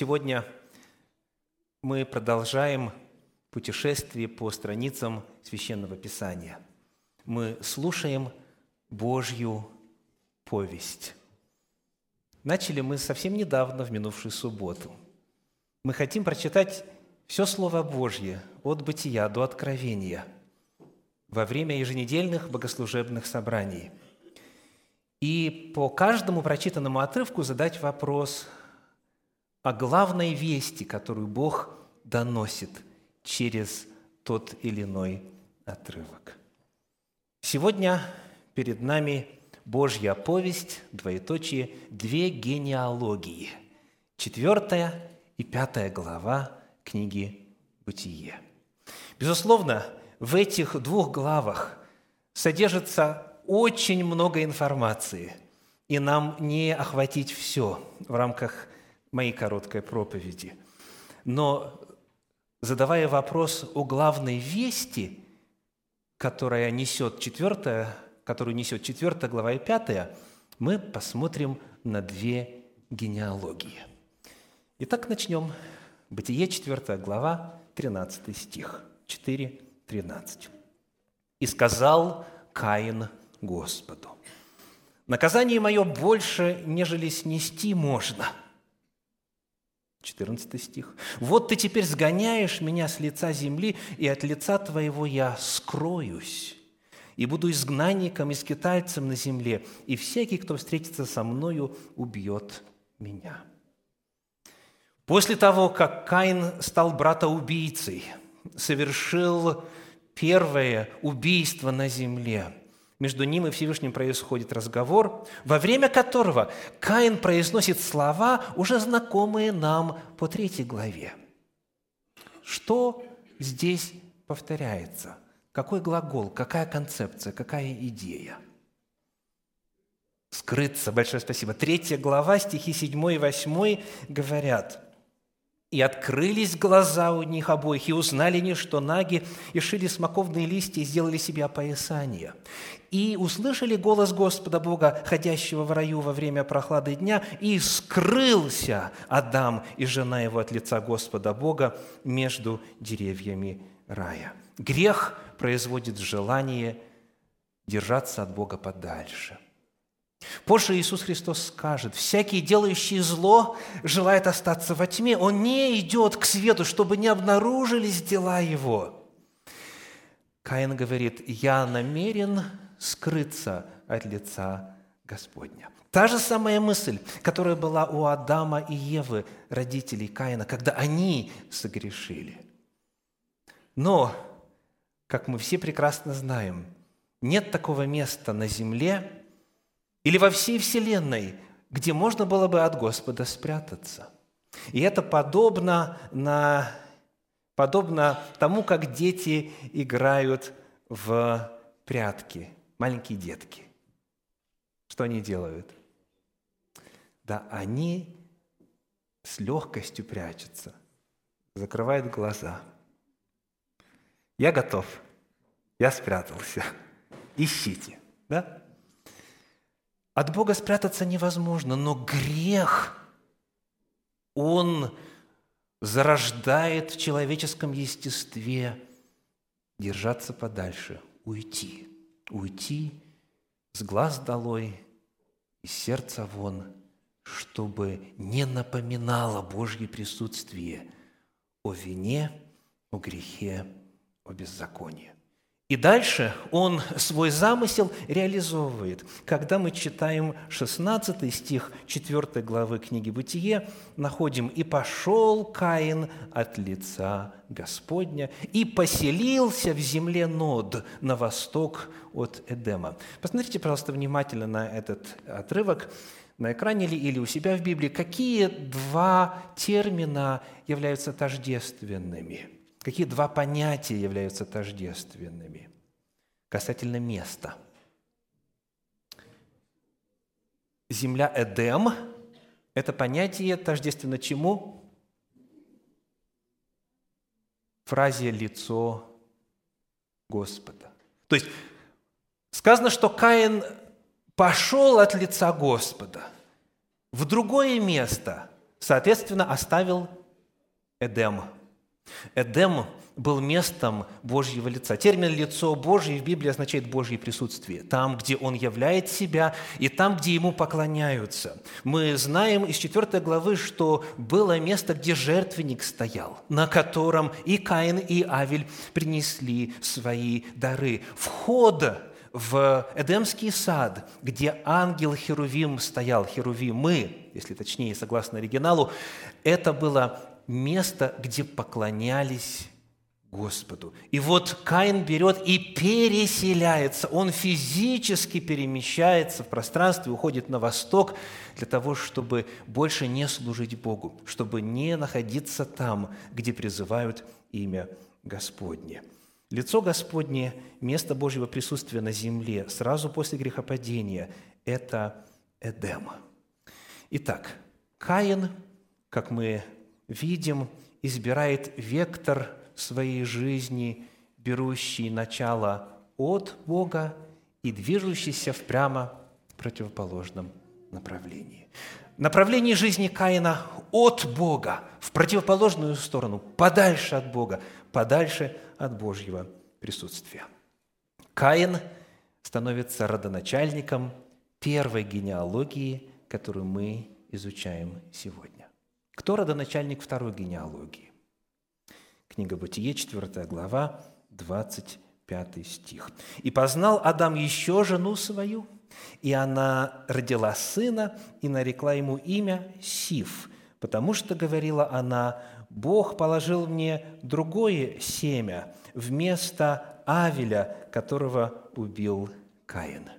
Сегодня мы продолжаем путешествие по страницам Священного Писания. Мы слушаем Божью повесть. Начали мы совсем недавно, в минувшую субботу. Мы хотим прочитать все Слово Божье от Бытия до Откровения во время еженедельных богослужебных собраний. И по каждому прочитанному отрывку задать вопрос о главной вести, которую Бог доносит через тот или иной отрывок. Сегодня перед нами Божья повесть, двоеточие, две генеалогии. Четвертая и пятая глава книги «Бытие». Безусловно, в этих двух главах содержится очень много информации, и нам не охватить все в рамках моей короткой проповеди. Но задавая вопрос о главной вести, которая несет четвертая, которую несет четвертая глава и пятая, мы посмотрим на две генеалогии. Итак, начнем. Бытие, 4 глава, 13 стих, 4, 13. «И сказал Каин Господу, наказание мое больше, нежели снести можно». 14 стих. «Вот ты теперь сгоняешь меня с лица земли, и от лица твоего я скроюсь, и буду изгнанником и скитальцем на земле, и всякий, кто встретится со мною, убьет меня». После того, как Каин стал братоубийцей, совершил первое убийство на земле, между ним и Всевышним происходит разговор, во время которого Каин произносит слова, уже знакомые нам по третьей главе. Что здесь повторяется? Какой глагол, какая концепция, какая идея? Скрыться. Большое спасибо. Третья глава, стихи 7 и 8 говорят – и открылись глаза у них обоих, и узнали они, что наги, и шили смоковные листья, и сделали себе опоясание. И услышали голос Господа Бога, ходящего в раю во время прохлады дня, и скрылся Адам и жена его от лица Господа Бога между деревьями рая. Грех производит желание держаться от Бога подальше – Позже Иисус Христос скажет, всякий, делающий зло, желает остаться во тьме. Он не идет к свету, чтобы не обнаружились дела его. Каин говорит, я намерен скрыться от лица Господня. Та же самая мысль, которая была у Адама и Евы, родителей Каина, когда они согрешили. Но, как мы все прекрасно знаем, нет такого места на земле, или во всей Вселенной, где можно было бы от Господа спрятаться. И это подобно, на, подобно тому, как дети играют в прятки, маленькие детки. Что они делают? Да, они с легкостью прячутся, закрывают глаза. Я готов, я спрятался. Ищите, да? От Бога спрятаться невозможно, но грех, он зарождает в человеческом естестве держаться подальше, уйти, уйти с глаз долой, из сердца вон, чтобы не напоминало Божье присутствие о вине, о грехе, о беззаконии. И дальше он свой замысел реализовывает. Когда мы читаем 16 стих 4 главы книги «Бытие», находим «И пошел Каин от лица Господня, и поселился в земле Нод на восток от Эдема». Посмотрите, пожалуйста, внимательно на этот отрывок на экране или у себя в Библии. Какие два термина являются тождественными – Какие два понятия являются тождественными касательно места? Земля Эдем – это понятие тождественно чему? Фразе «лицо Господа». То есть сказано, что Каин пошел от лица Господа в другое место, соответственно, оставил Эдем. Эдем был местом Божьего лица. Термин «лицо Божье» в Библии означает Божье присутствие. Там, где Он являет себя, и там, где Ему поклоняются. Мы знаем из 4 главы, что было место, где жертвенник стоял, на котором и Каин, и Авель принесли свои дары. Вход в Эдемский сад, где ангел Херувим стоял, Херувимы, если точнее, согласно оригиналу, это было место, где поклонялись Господу. И вот Каин берет и переселяется, он физически перемещается в пространстве, уходит на восток для того, чтобы больше не служить Богу, чтобы не находиться там, где призывают имя Господне. Лицо Господне, место Божьего присутствия на земле сразу после грехопадения – это Эдем. Итак, Каин, как мы видим, избирает вектор своей жизни, берущий начало от Бога и движущийся в прямо противоположном направлении. Направление жизни Каина от Бога, в противоположную сторону, подальше от Бога, подальше от Божьего присутствия. Каин становится родоначальником первой генеалогии, которую мы изучаем сегодня. Кто родоначальник второй генеалогии? Книга Бытие, 4 глава, 25 стих. «И познал Адам еще жену свою, и она родила сына, и нарекла ему имя Сиф, потому что, говорила она, Бог положил мне другое семя вместо Авеля, которого убил Каин».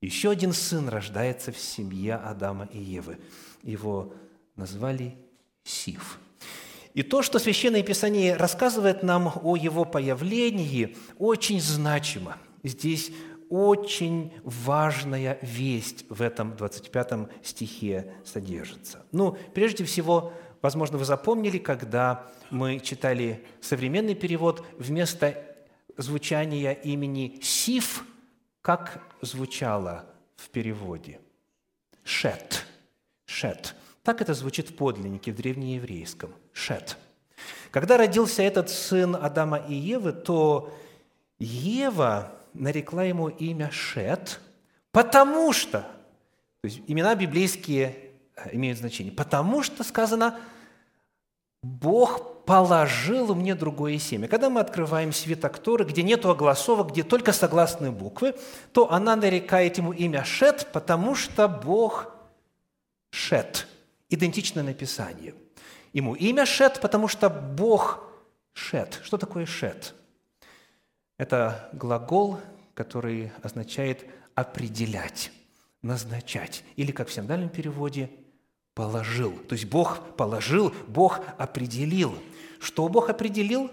Еще один сын рождается в семье Адама и Евы. Его назвали Сиф – и то, что Священное Писание рассказывает нам о его появлении, очень значимо. Здесь очень важная весть в этом 25 стихе содержится. Ну, прежде всего, возможно, вы запомнили, когда мы читали современный перевод, вместо звучания имени Сиф, как звучало в переводе? Шет. Шет. Так это звучит в подлиннике, в древнееврейском. Шет. Когда родился этот сын Адама и Евы, то Ева нарекла ему имя Шет, потому что, то есть имена библейские э, имеют значение, потому что сказано, Бог положил мне другое семя. Когда мы открываем свиток Торы, где нет огласовок, где только согласные буквы, то она нарекает ему имя Шет, потому что Бог Шет – идентично написанию. Ему имя Шет, потому что Бог Шет. Что такое Шет? Это глагол, который означает определять, назначать. Или, как в синдальном переводе, положил. То есть Бог положил, Бог определил. Что Бог определил?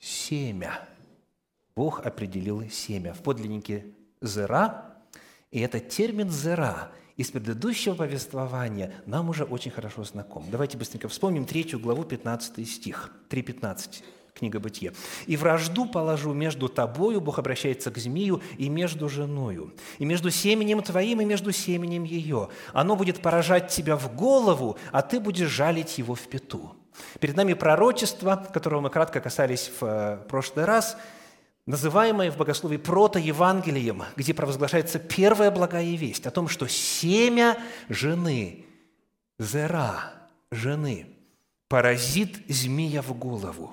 Семя. Бог определил семя. В подлиннике «зера» И этот термин «зера» из предыдущего повествования нам уже очень хорошо знаком. Давайте быстренько вспомним третью главу, 15 стих, 3.15, книга Бытие. «И вражду положу между тобою, Бог обращается к змею, и между женою, и между семенем твоим, и между семенем ее. Оно будет поражать тебя в голову, а ты будешь жалить его в пету». Перед нами пророчество, которого мы кратко касались в э, прошлый раз – называемое в богословии протоевангелием, где провозглашается первая благая весть о том, что семя жены, зера жены, поразит змея в голову.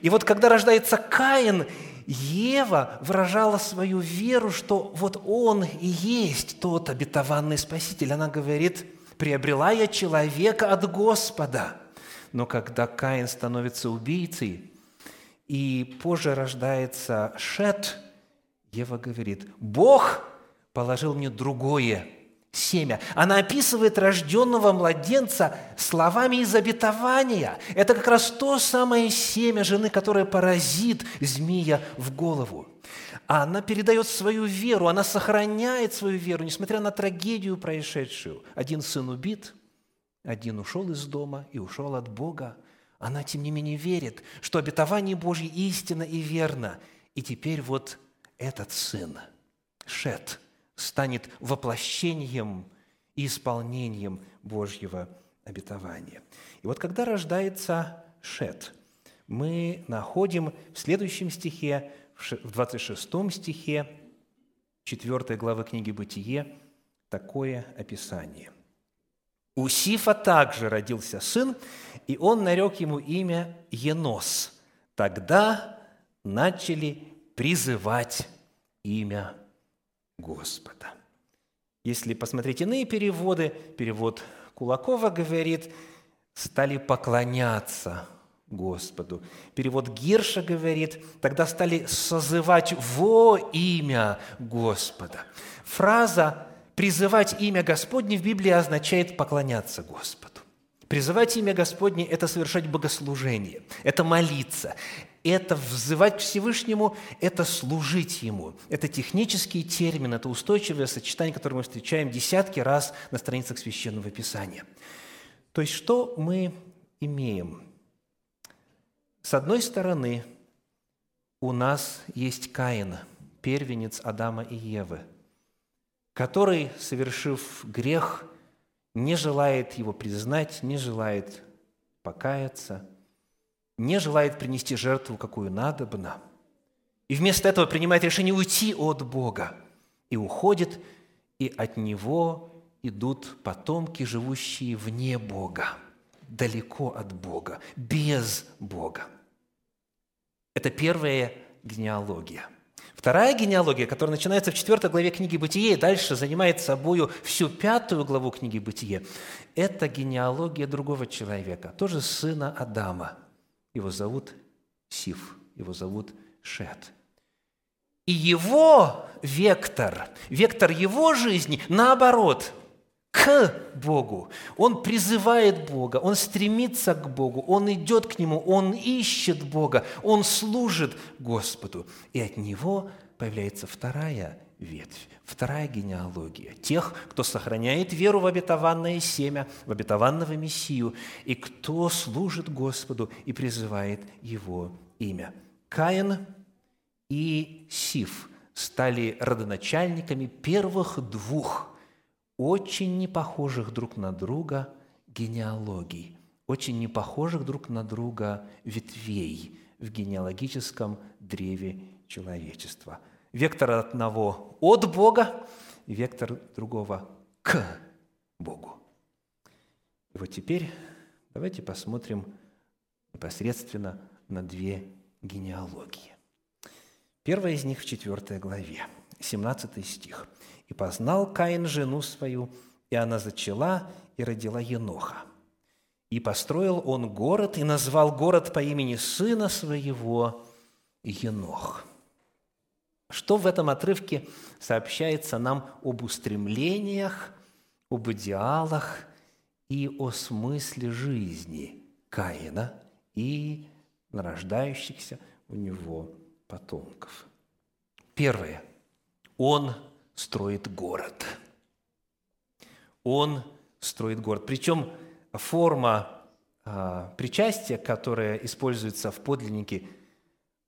И вот когда рождается Каин, Ева выражала свою веру, что вот он и есть тот обетованный Спаситель. Она говорит, приобрела я человека от Господа. Но когда Каин становится убийцей, и позже рождается Шет, Ева говорит, Бог положил мне другое семя. Она описывает рожденного младенца словами из обетования. Это как раз то самое семя жены, которое поразит змея в голову. Она передает свою веру, она сохраняет свою веру, несмотря на трагедию происшедшую. Один сын убит, один ушел из дома и ушел от Бога – она, тем не менее, верит, что обетование Божье истинно и верно. И теперь вот этот сын, Шет, станет воплощением и исполнением Божьего обетования. И вот когда рождается Шет, мы находим в следующем стихе, в 26 стихе 4 главы книги «Бытие» такое описание. «У Сифа также родился сын, и он нарек ему имя Енос. Тогда начали призывать имя Господа». Если посмотреть иные переводы, перевод Кулакова говорит, стали поклоняться Господу. Перевод Гирша говорит, тогда стали созывать во имя Господа. Фраза «призывать имя Господне» в Библии означает поклоняться Господу. Призывать имя Господне – это совершать богослужение, это молиться, это взывать к Всевышнему, это служить Ему. Это технический термин, это устойчивое сочетание, которое мы встречаем десятки раз на страницах Священного Писания. То есть что мы имеем? С одной стороны, у нас есть Каин, первенец Адама и Евы, который, совершив грех, не желает его признать, не желает покаяться – не желает принести жертву, какую надобно, и вместо этого принимает решение уйти от Бога, и уходит, и от Него идут потомки, живущие вне Бога, далеко от Бога, без Бога. Это первая генеалогия. Вторая генеалогия, которая начинается в 4 главе книги «Бытие» и дальше занимает собою всю пятую главу книги «Бытие», это генеалогия другого человека, тоже сына Адама – его зовут Сиф, его зовут Шет. И его вектор, вектор его жизни, наоборот, к Богу. Он призывает Бога, он стремится к Богу, он идет к Нему, он ищет Бога, он служит Господу. И от него появляется вторая ветвь, вторая генеалогия тех, кто сохраняет веру в обетованное семя, в обетованного Мессию, и кто служит Господу и призывает Его имя. Каин и Сиф стали родоначальниками первых двух очень непохожих друг на друга генеалогий, очень непохожих друг на друга ветвей в генеалогическом древе человечества – Вектор одного от Бога, вектор другого к Богу. И вот теперь давайте посмотрим непосредственно на две генеалогии. Первая из них в 4 главе, 17 стих. «И познал Каин жену свою, и она зачала и родила Еноха. И построил он город, и назвал город по имени сына своего Енох». Что в этом отрывке сообщается нам об устремлениях, об идеалах и о смысле жизни Каина и нарождающихся у него потомков? Первое. Он строит город. Он строит город. Причем форма а, причастия, которая используется в подлиннике –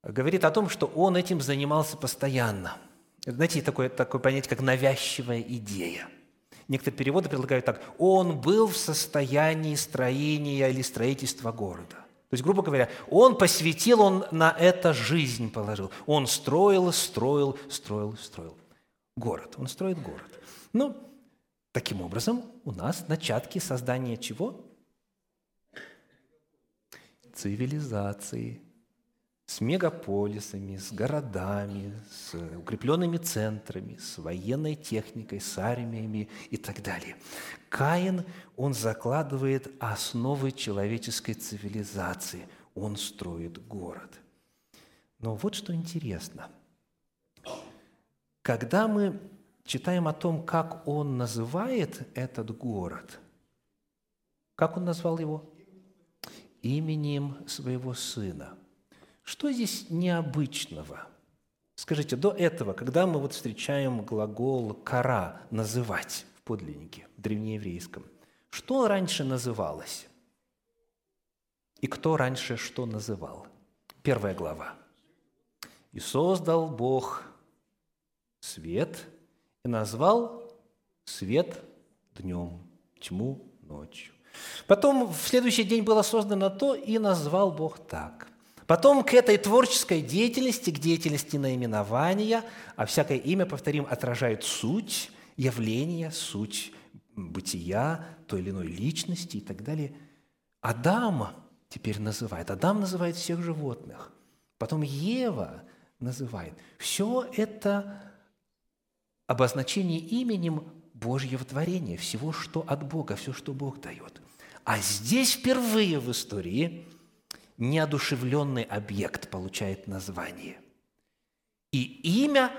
говорит о том, что он этим занимался постоянно. Знаете, такое, такое понятие, как навязчивая идея. Некоторые переводы предлагают так. Он был в состоянии строения или строительства города. То есть, грубо говоря, он посвятил, он на это жизнь положил. Он строил, строил, строил, строил. Город. Он строит город. Ну, таким образом, у нас начатки создания чего? Цивилизации – с мегаполисами, с городами, с укрепленными центрами, с военной техникой, с армиями и так далее. Каин, он закладывает основы человеческой цивилизации, он строит город. Но вот что интересно. Когда мы читаем о том, как он называет этот город, как он назвал его? Именем своего сына – что здесь необычного? Скажите, до этого, когда мы вот встречаем глагол «кара» – «называть» в подлиннике, в древнееврейском, что раньше называлось? И кто раньше что называл? Первая глава. «И создал Бог свет, и назвал свет днем, тьму ночью. Потом в следующий день было создано то, и назвал Бог так. Потом к этой творческой деятельности, к деятельности наименования, а всякое имя, повторим, отражает суть явления, суть бытия той или иной личности и так далее. Адам теперь называет. Адам называет всех животных. Потом Ева называет. Все это обозначение именем Божьего творения, всего, что от Бога, все, что Бог дает. А здесь впервые в истории неодушевленный объект получает название. И имя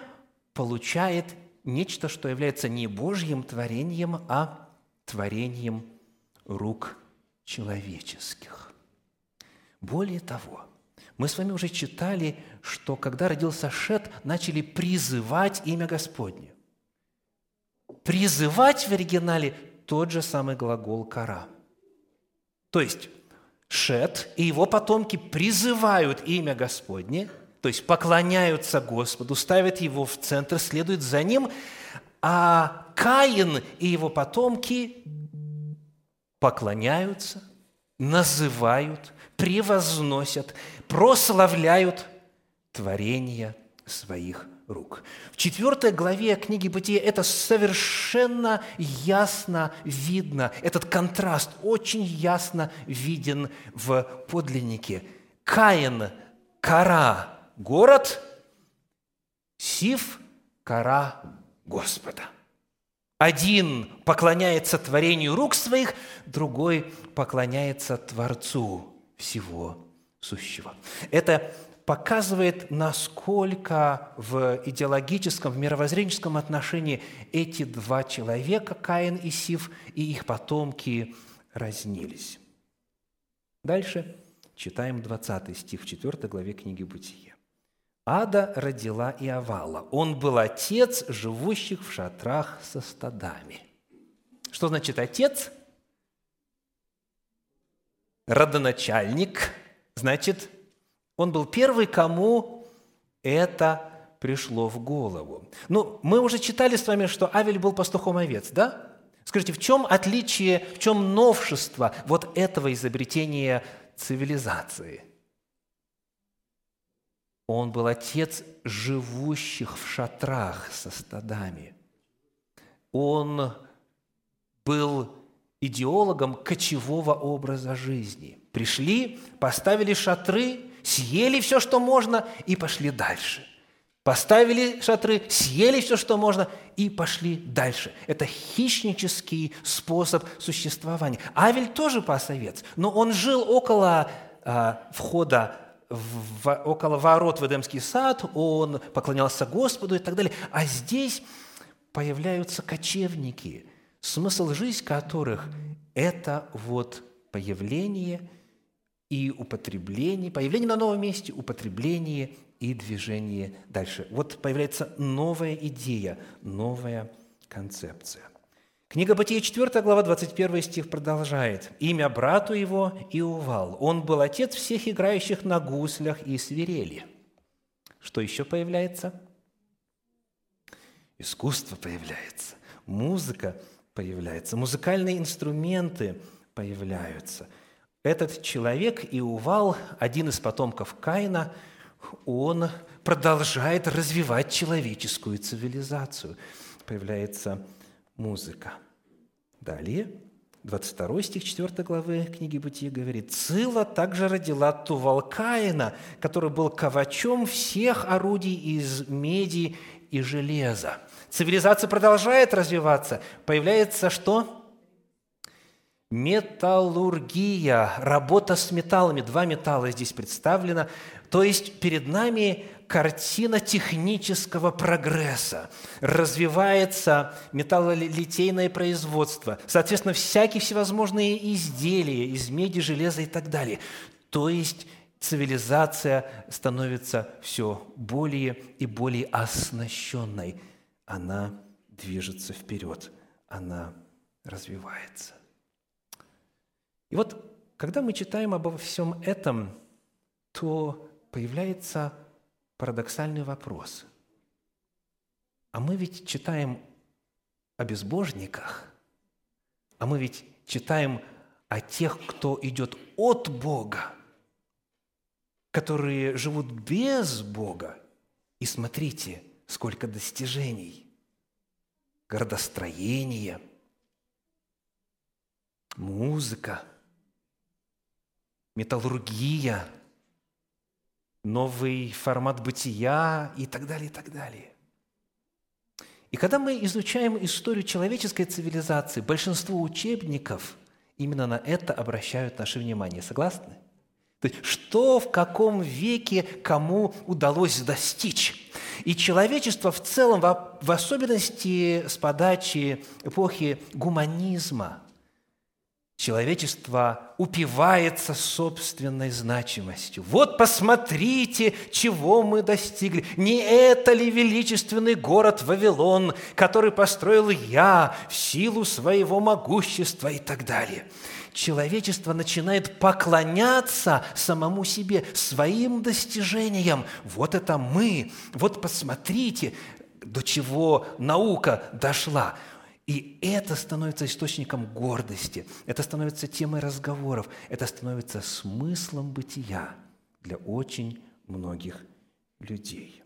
получает нечто, что является не Божьим творением, а творением рук человеческих. Более того, мы с вами уже читали, что когда родился Шет, начали призывать имя Господне. Призывать в оригинале тот же самый глагол «кара». То есть Шет и его потомки призывают имя Господне, то есть поклоняются Господу, ставят его в центр, следуют за ним, а Каин и его потомки поклоняются, называют, превозносят, прославляют творение своих рук. В четвертой главе книги Бытия это совершенно ясно видно. Этот контраст очень ясно виден в подлиннике. Каин – кора, город, Сив – кора Господа. Один поклоняется творению рук своих, другой поклоняется Творцу всего сущего. Это показывает, насколько в идеологическом, в мировоззренческом отношении эти два человека, Каин и Сив, и их потомки разнились. Дальше читаем 20 стих в 4 главе книги Бытия. Ада родила Иовала. Он был отец живущих в шатрах со стадами. Что значит отец? Родоначальник, значит, он был первый, кому это пришло в голову. Ну, мы уже читали с вами, что Авель был пастухом овец, да? Скажите, в чем отличие, в чем новшество вот этого изобретения цивилизации? Он был отец живущих в шатрах со стадами. Он был идеологом кочевого образа жизни. Пришли, поставили шатры, съели все, что можно, и пошли дальше. Поставили шатры, съели все, что можно, и пошли дальше. Это хищнический способ существования. Авель тоже пас овец, но он жил около э, входа в, около ворот в Эдемский сад, он поклонялся Господу и так далее. А здесь появляются кочевники, смысл жизни которых – это вот появление и употребление, появление на новом месте, употребление и движение дальше. Вот появляется новая идея, новая концепция. Книга Бытия, 4 глава, 21 стих продолжает. «Имя брату его Иувал. Он был отец всех играющих на гуслях и свирели». Что еще появляется? Искусство появляется, музыка появляется, музыкальные инструменты появляются – этот человек, Иувал, один из потомков Каина, он продолжает развивать человеческую цивилизацию. Появляется музыка. Далее, 22 стих 4 главы книги Бытия говорит, «Цила также родила Тувал Каина, который был ковачом всех орудий из меди и железа». Цивилизация продолжает развиваться. Появляется что? Металлургия, работа с металлами, два металла здесь представлено. То есть перед нами картина технического прогресса. Развивается металлолитейное производство, соответственно, всякие всевозможные изделия из меди, железа и так далее. То есть цивилизация становится все более и более оснащенной. Она движется вперед, она развивается. И вот, когда мы читаем обо всем этом, то появляется парадоксальный вопрос. А мы ведь читаем о безбожниках, А мы ведь читаем о тех, кто идет от Бога, которые живут без Бога. И смотрите, сколько достижений. Городостроение, музыка, металлургия, новый формат бытия и так далее, и так далее. И когда мы изучаем историю человеческой цивилизации, большинство учебников именно на это обращают наше внимание. Согласны? То есть, что в каком веке кому удалось достичь. И человечество в целом, в особенности с подачи эпохи гуманизма, Человечество упивается собственной значимостью. Вот посмотрите, чего мы достигли. Не это ли величественный город Вавилон, который построил я в силу своего могущества и так далее. Человечество начинает поклоняться самому себе, своим достижениям. Вот это мы, вот посмотрите, до чего наука дошла. И это становится источником гордости, это становится темой разговоров, это становится смыслом бытия для очень многих людей.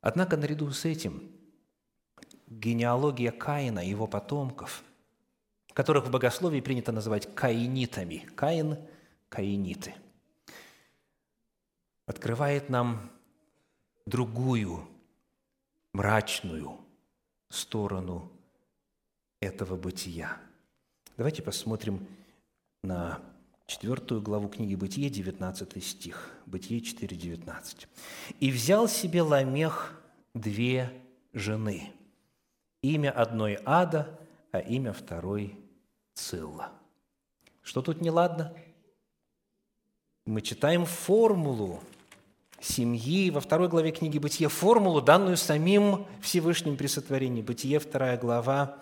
Однако наряду с этим генеалогия Каина и его потомков, которых в богословии принято называть каинитами, Каин – каиниты, открывает нам другую мрачную, сторону этого бытия. Давайте посмотрим на четвертую главу книги Бытие, 19 стих. Бытие 4, 19. «И взял себе Ламех две жены, имя одной Ада, а имя второй Цилла». Что тут неладно? Мы читаем формулу семьи, во второй главе книги «Бытие» формулу, данную самим Всевышним при сотворении. «Бытие», вторая глава,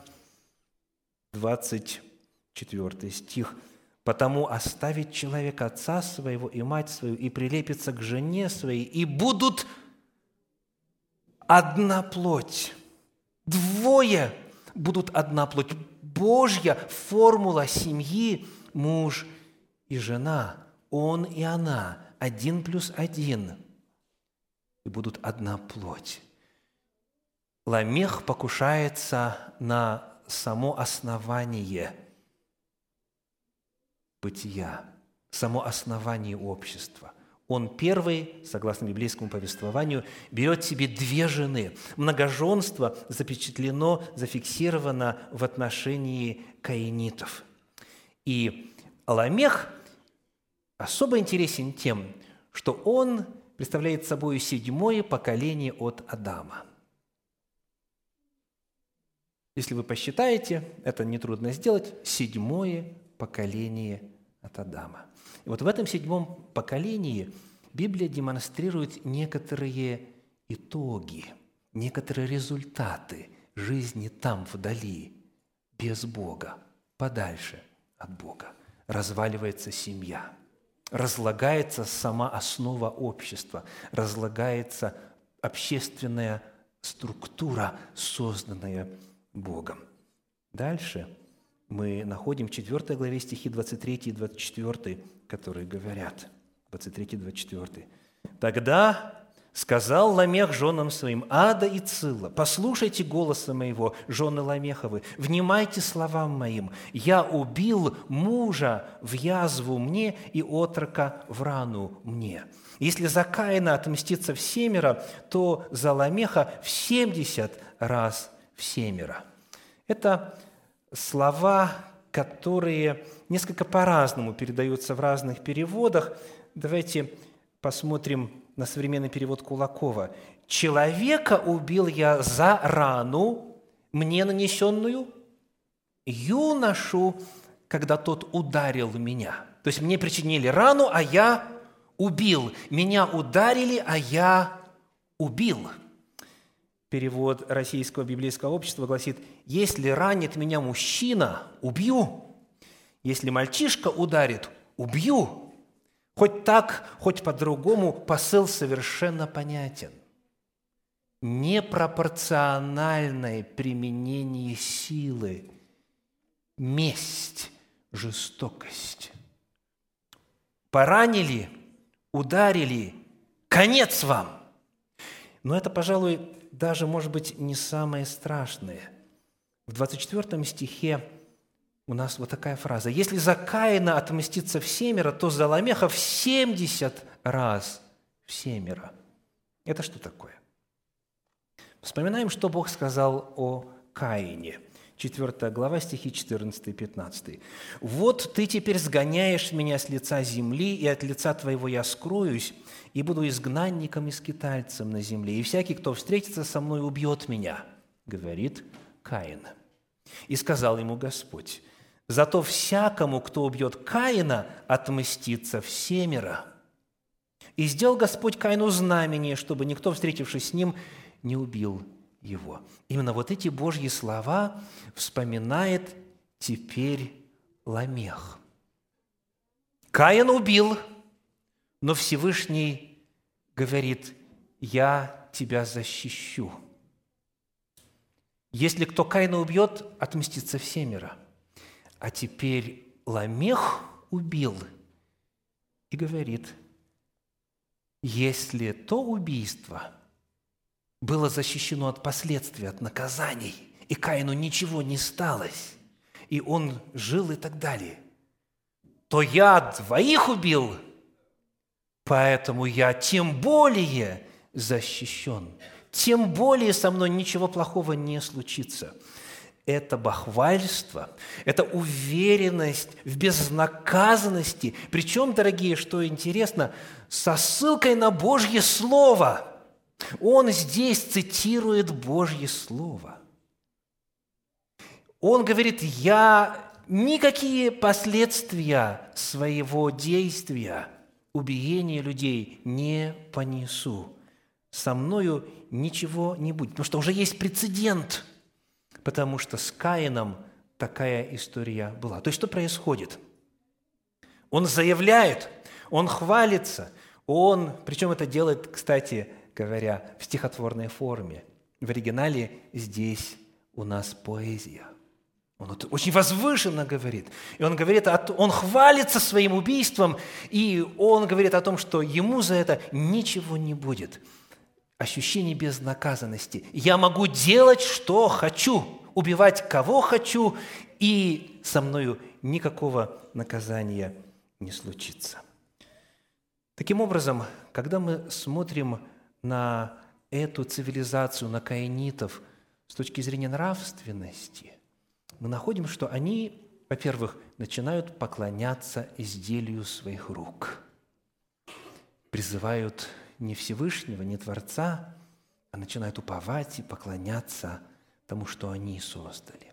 24 стих. «Потому оставить человека отца своего и мать свою, и прилепится к жене своей, и будут одна плоть». Двое будут одна плоть. Божья формула семьи – муж и жена, он и она, один плюс один – и будут одна плоть. Ламех покушается на само основание бытия, само основание общества. Он первый, согласно библейскому повествованию, берет себе две жены. Многоженство запечатлено, зафиксировано в отношении каинитов. И Ламех особо интересен тем, что он представляет собой седьмое поколение от Адама. Если вы посчитаете, это нетрудно сделать, седьмое поколение от Адама. И вот в этом седьмом поколении Библия демонстрирует некоторые итоги, некоторые результаты жизни там, вдали, без Бога, подальше от Бога. Разваливается семья – разлагается сама основа общества, разлагается общественная структура, созданная Богом. Дальше мы находим в 4 главе стихи 23 и 24, которые говорят, 23 и 24. «Тогда Сказал Ламех женам своим, Ада и Цила, послушайте голоса моего, жены Ламеховы, внимайте словам моим. Я убил мужа в язву мне и отрока в рану мне. Если за Каина отмститься в семеро, то за Ламеха в семьдесят раз в семеро. Это слова, которые несколько по-разному передаются в разных переводах. Давайте посмотрим на современный перевод Кулакова. «Человека убил я за рану, мне нанесенную, юношу, когда тот ударил меня». То есть мне причинили рану, а я убил. Меня ударили, а я убил. Перевод Российского библейского общества гласит, «Если ранит меня мужчина, убью. Если мальчишка ударит, убью. Хоть так, хоть по-другому, посыл совершенно понятен. Непропорциональное применение силы месть, жестокость. Поранили, ударили, конец вам. Но это, пожалуй, даже, может быть, не самое страшное. В 24 стихе у нас вот такая фраза. «Если за Каина отмститься в семеро, то за Ламеха в семьдесят раз в семеро». Это что такое? Вспоминаем, что Бог сказал о Каине. 4 глава, стихи 14 и 15. «Вот ты теперь сгоняешь меня с лица земли, и от лица твоего я скроюсь, и буду изгнанником и скитальцем на земле, и всякий, кто встретится со мной, убьет меня», говорит Каин. И сказал ему Господь, «Зато всякому, кто убьет Каина, отмстится всемеро». И сделал Господь Каину знамение, чтобы никто, встретившись с ним, не убил его. Именно вот эти Божьи слова вспоминает теперь Ламех. Каин убил, но Всевышний говорит, я тебя защищу. Если кто Каина убьет, отмстится всемеро. А теперь Ламех убил и говорит, если то убийство – было защищено от последствий, от наказаний, и Каину ничего не сталось, и он жил и так далее, то я двоих убил, поэтому я тем более защищен, тем более со мной ничего плохого не случится. Это бахвальство, это уверенность в безнаказанности, причем, дорогие, что интересно, со ссылкой на Божье Слово – он здесь цитирует Божье Слово. Он говорит, я никакие последствия своего действия, убиения людей не понесу. Со мною ничего не будет, потому что уже есть прецедент, потому что с Каином такая история была. То есть что происходит? Он заявляет, он хвалится, он, причем это делает, кстати, говоря в стихотворной форме. В оригинале здесь у нас поэзия. Он это очень возвышенно говорит. И он говорит, он хвалится своим убийством, и он говорит о том, что ему за это ничего не будет. Ощущение безнаказанности. Я могу делать, что хочу, убивать кого хочу, и со мною никакого наказания не случится. Таким образом, когда мы смотрим на эту цивилизацию, на каинитов с точки зрения нравственности, мы находим, что они, во-первых, начинают поклоняться изделию своих рук, призывают не Всевышнего, не Творца, а начинают уповать и поклоняться тому, что они создали.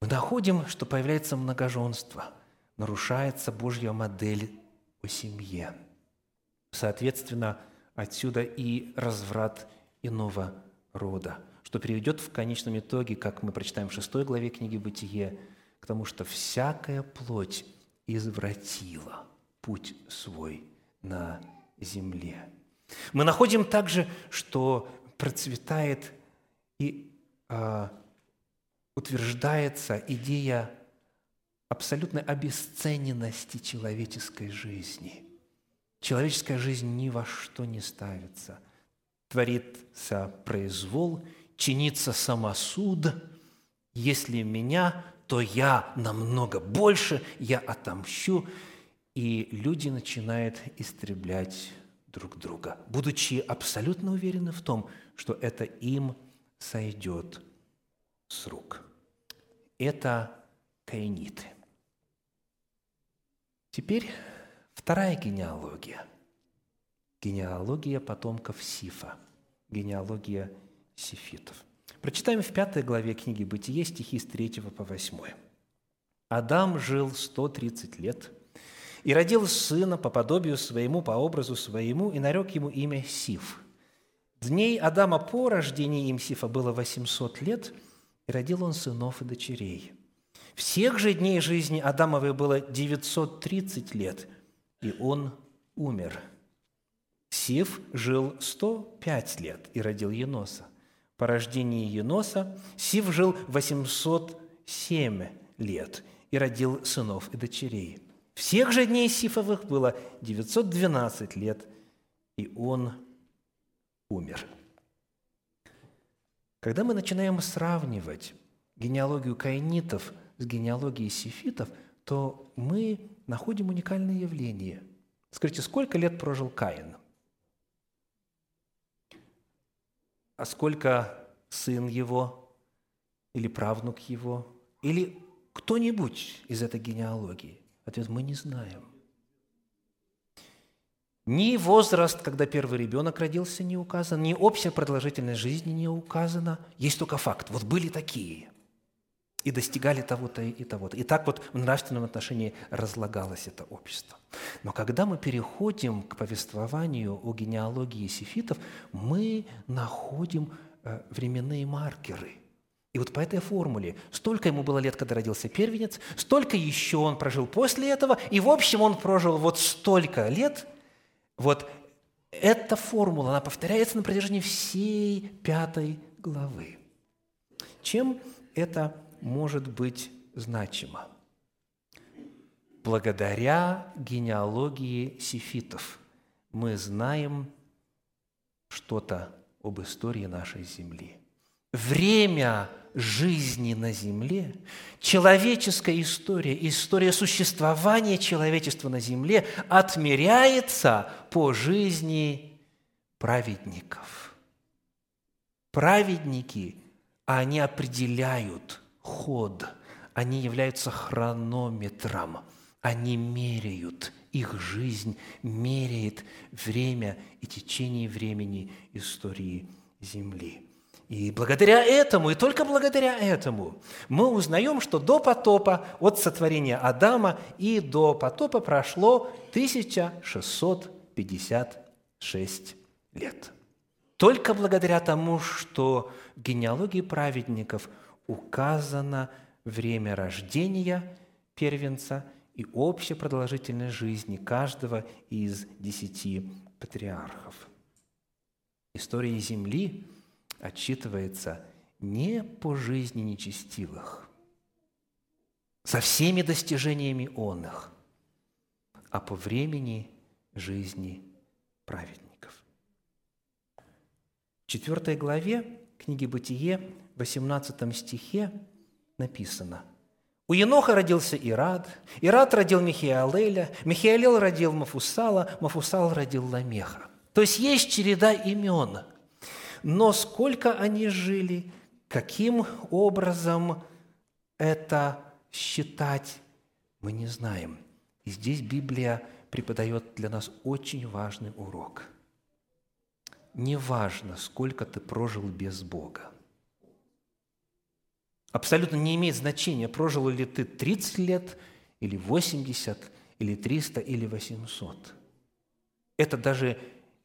Мы находим, что появляется многоженство, нарушается Божья модель о семье. Соответственно, Отсюда и разврат иного рода, что приведет в конечном итоге, как мы прочитаем в шестой главе книги «Бытие», к тому, что всякая плоть извратила путь свой на земле. Мы находим также, что процветает и а, утверждается идея абсолютной обесцененности человеческой жизни – Человеческая жизнь ни во что не ставится. Творится произвол, чинится самосуд. Если меня, то я намного больше, я отомщу. И люди начинают истреблять друг друга, будучи абсолютно уверены в том, что это им сойдет с рук. Это каиниты. Теперь Вторая генеалогия – генеалогия потомков Сифа, генеалогия сифитов. Прочитаем в пятой главе книги «Бытие» стихи с 3 по 8. «Адам жил 130 лет и родил сына по подобию своему, по образу своему, и нарек ему имя Сиф. Дней Адама по рождении им Сифа было 800 лет, и родил он сынов и дочерей. Всех же дней жизни Адамовой было 930 лет – и он умер. Сив жил 105 лет и родил Еноса. По рождении Еноса Сив жил 800 семь лет и родил сынов и дочерей. Всех же дней Сифовых было 912 лет, и он умер. Когда мы начинаем сравнивать генеалогию каинитов с генеалогией сифитов, то мы находим уникальное явление. Скажите, сколько лет прожил Каин? А сколько сын его или правнук его, или кто-нибудь из этой генеалогии? Ответ – мы не знаем. Ни возраст, когда первый ребенок родился, не указан, ни общая продолжительность жизни не указана. Есть только факт. Вот были такие. И достигали того-то и того-то. И так вот в нравственном отношении разлагалось это общество. Но когда мы переходим к повествованию о генеалогии сифитов, мы находим э, временные маркеры – и вот по этой формуле, столько ему было лет, когда родился первенец, столько еще он прожил после этого, и в общем он прожил вот столько лет, вот эта формула, она повторяется на протяжении всей пятой главы. Чем это может быть значимо? Благодаря генеалогии сифитов мы знаем что-то об истории нашей земли. Время жизни на Земле, человеческая история, история существования человечества на Земле отмеряется по жизни праведников. Праведники, они определяют ход, они являются хронометром, они меряют их жизнь, меряет время и течение времени истории Земли. И благодаря этому, и только благодаря этому, мы узнаем, что до потопа, от сотворения Адама и до потопа прошло 1656 лет. Только благодаря тому, что в генеалогии праведников указано время рождения первенца и общая продолжительность жизни каждого из десяти патриархов. История Земли – отчитывается не по жизни нечестивых, со всеми достижениями он их, а по времени жизни праведников. В 4 главе книги «Бытие» в 18 стихе написано «У Еноха родился Ирад, Ирад родил Михиалеля, Михиалел родил Мафусала, Мафусал родил Ламеха». То есть есть череда имен – но сколько они жили, каким образом это считать, мы не знаем. И здесь Библия преподает для нас очень важный урок. Неважно, сколько ты прожил без Бога. Абсолютно не имеет значения, прожил ли ты 30 лет, или 80, или 300, или 800. Это даже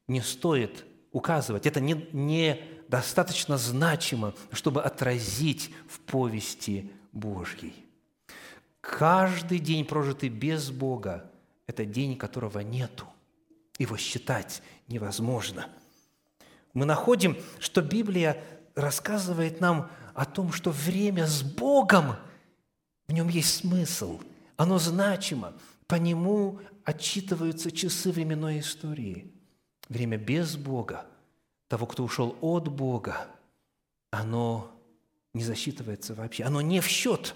не стоит указывать. Это не, не достаточно значимо, чтобы отразить в повести Божьей. Каждый день, прожитый без Бога, это день, которого нету. Его считать невозможно. Мы находим, что Библия рассказывает нам о том, что время с Богом, в нем есть смысл, оно значимо, по нему отчитываются часы временной истории – Время без Бога, того, кто ушел от Бога, оно не засчитывается вообще, оно не в счет.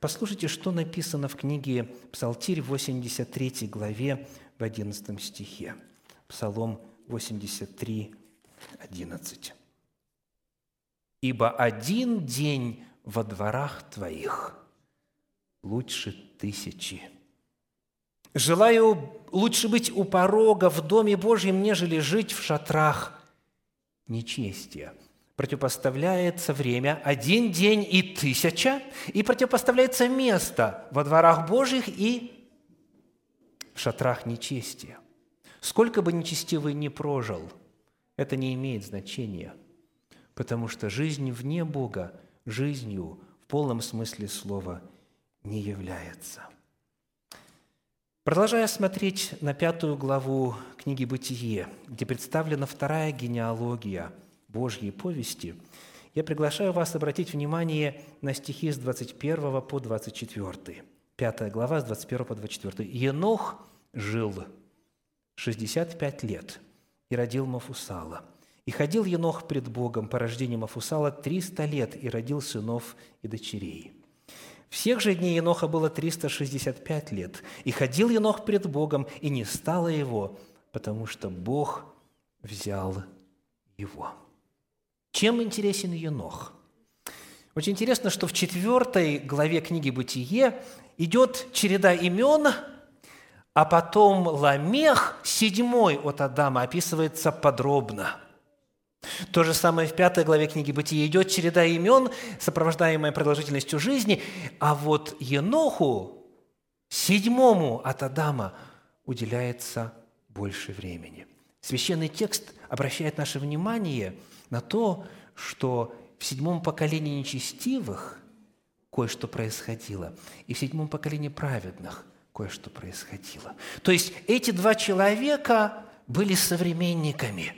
Послушайте, что написано в книге Псалтирь, 83 главе, в 11 стихе. Псалом 83, 11. «Ибо один день во дворах Твоих лучше тысячи». Желаю лучше быть у порога в Доме Божьем, нежели жить в шатрах нечестия. Противопоставляется время один день и тысяча, и противопоставляется место во дворах Божьих и в шатрах нечестия. Сколько бы нечестивый ни прожил, это не имеет значения, потому что жизнь вне Бога жизнью в полном смысле слова не является – Продолжая смотреть на пятую главу книги «Бытие», где представлена вторая генеалогия Божьей повести, Я приглашаю вас обратить внимание на стихи с 21 по 24. 5 глава с 21 по 24. «Енох жил 65 лет и родил Мафусала. И ходил Енох пред Богом по рождению Мафусала 300 лет и родил сынов и дочерей. Всех же дней Еноха было 365 лет, и ходил Енох пред Богом, и не стало его, потому что Бог взял его». Чем интересен Енох? Очень интересно, что в четвертой главе книги «Бытие» идет череда имен, а потом Ламех, седьмой от Адама, описывается подробно. То же самое в пятой главе книги «Бытие» идет череда имен, сопровождаемая продолжительностью жизни, а вот Еноху, седьмому от Адама, уделяется больше времени. Священный текст обращает наше внимание – на то, что в седьмом поколении нечестивых кое-что происходило, и в седьмом поколении праведных кое-что происходило. То есть эти два человека были современниками.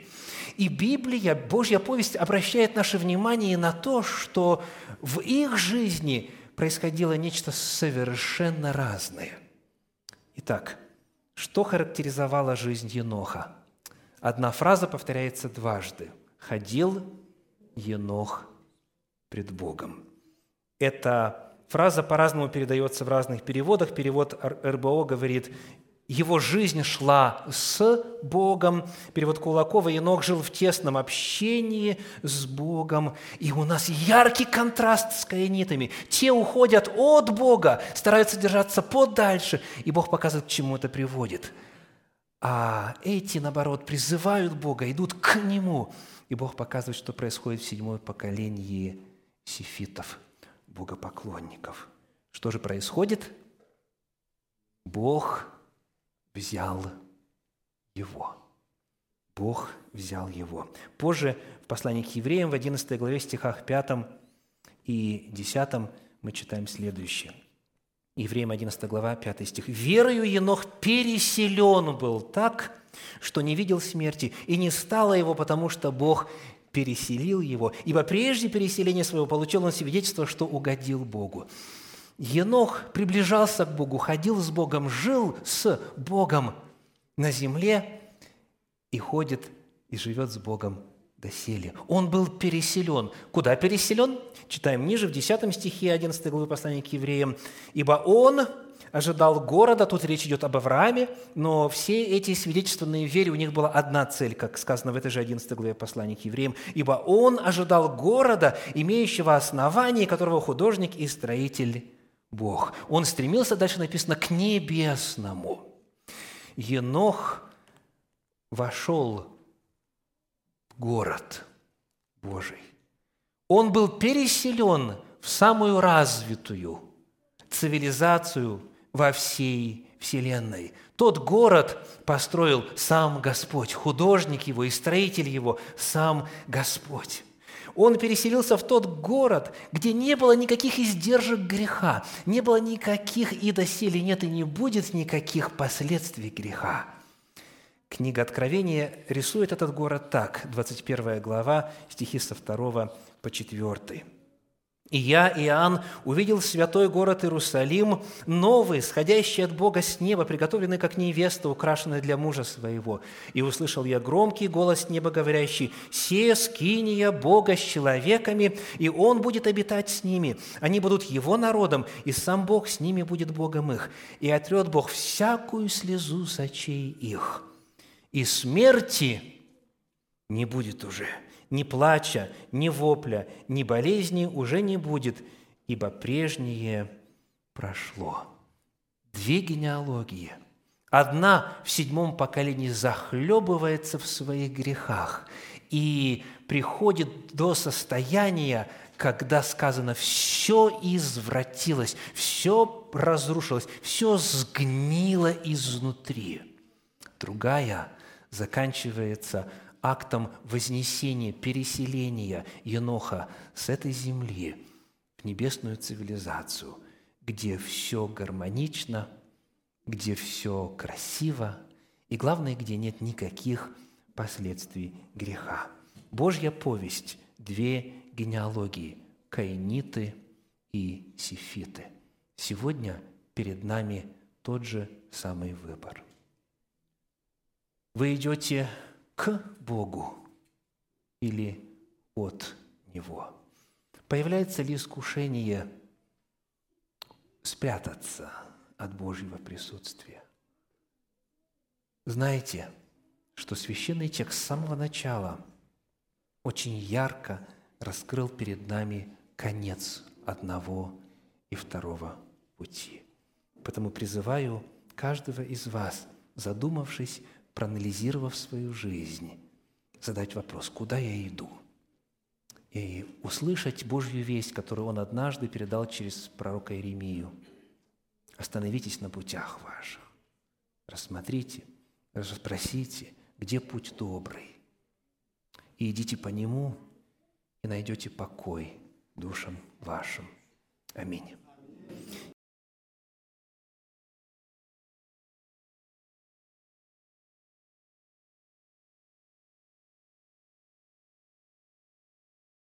И Библия, Божья повесть обращает наше внимание на то, что в их жизни происходило нечто совершенно разное. Итак, что характеризовало жизнь Еноха? Одна фраза повторяется дважды – ходил Енох пред Богом. Эта фраза по-разному передается в разных переводах. Перевод РБО говорит его жизнь шла с Богом. Перевод Кулакова «Енох жил в тесном общении с Богом». И у нас яркий контраст с каинитами. Те уходят от Бога, стараются держаться подальше, и Бог показывает, к чему это приводит. А эти, наоборот, призывают Бога, идут к Нему – и Бог показывает, что происходит в седьмое поколении сифитов, богопоклонников. Что же происходит? Бог взял его. Бог взял его. Позже в послании к евреям в 11 главе стихах 5 и 10 мы читаем следующее. Евреям 11 глава, 5 стих. «Верою Енох переселен был так, что не видел смерти, и не стало его, потому что Бог переселил его, ибо прежде переселения своего получил он свидетельство, что угодил Богу. Енох приближался к Богу, ходил с Богом, жил с Богом на земле и ходит и живет с Богом доселе. Он был переселен. Куда переселен? Читаем ниже, в 10 стихе 11 главы послания к евреям. «Ибо он ожидал города, тут речь идет об Аврааме, но все эти свидетельственные вере, у них была одна цель, как сказано в этой же 11 главе послания к евреям, «Ибо он ожидал города, имеющего основание, которого художник и строитель Бог». Он стремился, дальше написано, к небесному. Енох вошел в город Божий. Он был переселен в самую развитую цивилизацию во всей Вселенной. Тот город построил сам Господь, художник его и строитель его сам Господь. Он переселился в тот город, где не было никаких издержек греха, не было никаких и доселе нет и не будет никаких последствий греха. Книга Откровения рисует этот город так, 21 глава, стихи со 2 по 4. И я, Иоанн, увидел святой город Иерусалим, новый, сходящий от Бога с неба, приготовленный как невеста, украшенная для мужа своего. И услышал я громкий голос неба, говорящий, «Се скиния Бога с человеками, и Он будет обитать с ними. Они будут Его народом, и сам Бог с ними будет Богом их. И отрет Бог всякую слезу с очей их. И смерти не будет уже» ни плача, ни вопля, ни болезни уже не будет, ибо прежнее прошло. Две генеалогии. Одна в седьмом поколении захлебывается в своих грехах и приходит до состояния, когда сказано «все извратилось», «все разрушилось», «все сгнило изнутри». Другая заканчивается актом вознесения, переселения Еноха с этой земли в небесную цивилизацию, где все гармонично, где все красиво и, главное, где нет никаких последствий греха. Божья повесть – две генеалогии – каиниты и сифиты. Сегодня перед нами тот же самый выбор. Вы идете к Богу или от Него? Появляется ли искушение спрятаться от Божьего присутствия? Знаете, что священный текст с самого начала очень ярко раскрыл перед нами конец одного и второго пути. Потому призываю каждого из вас, задумавшись, проанализировав свою жизнь, задать вопрос, куда я иду? И услышать Божью весть, которую Он однажды передал через пророка Иеремию. Остановитесь на путях ваших, рассмотрите, расспросите, где путь добрый, и идите по нему, и найдете покой душам вашим. Аминь.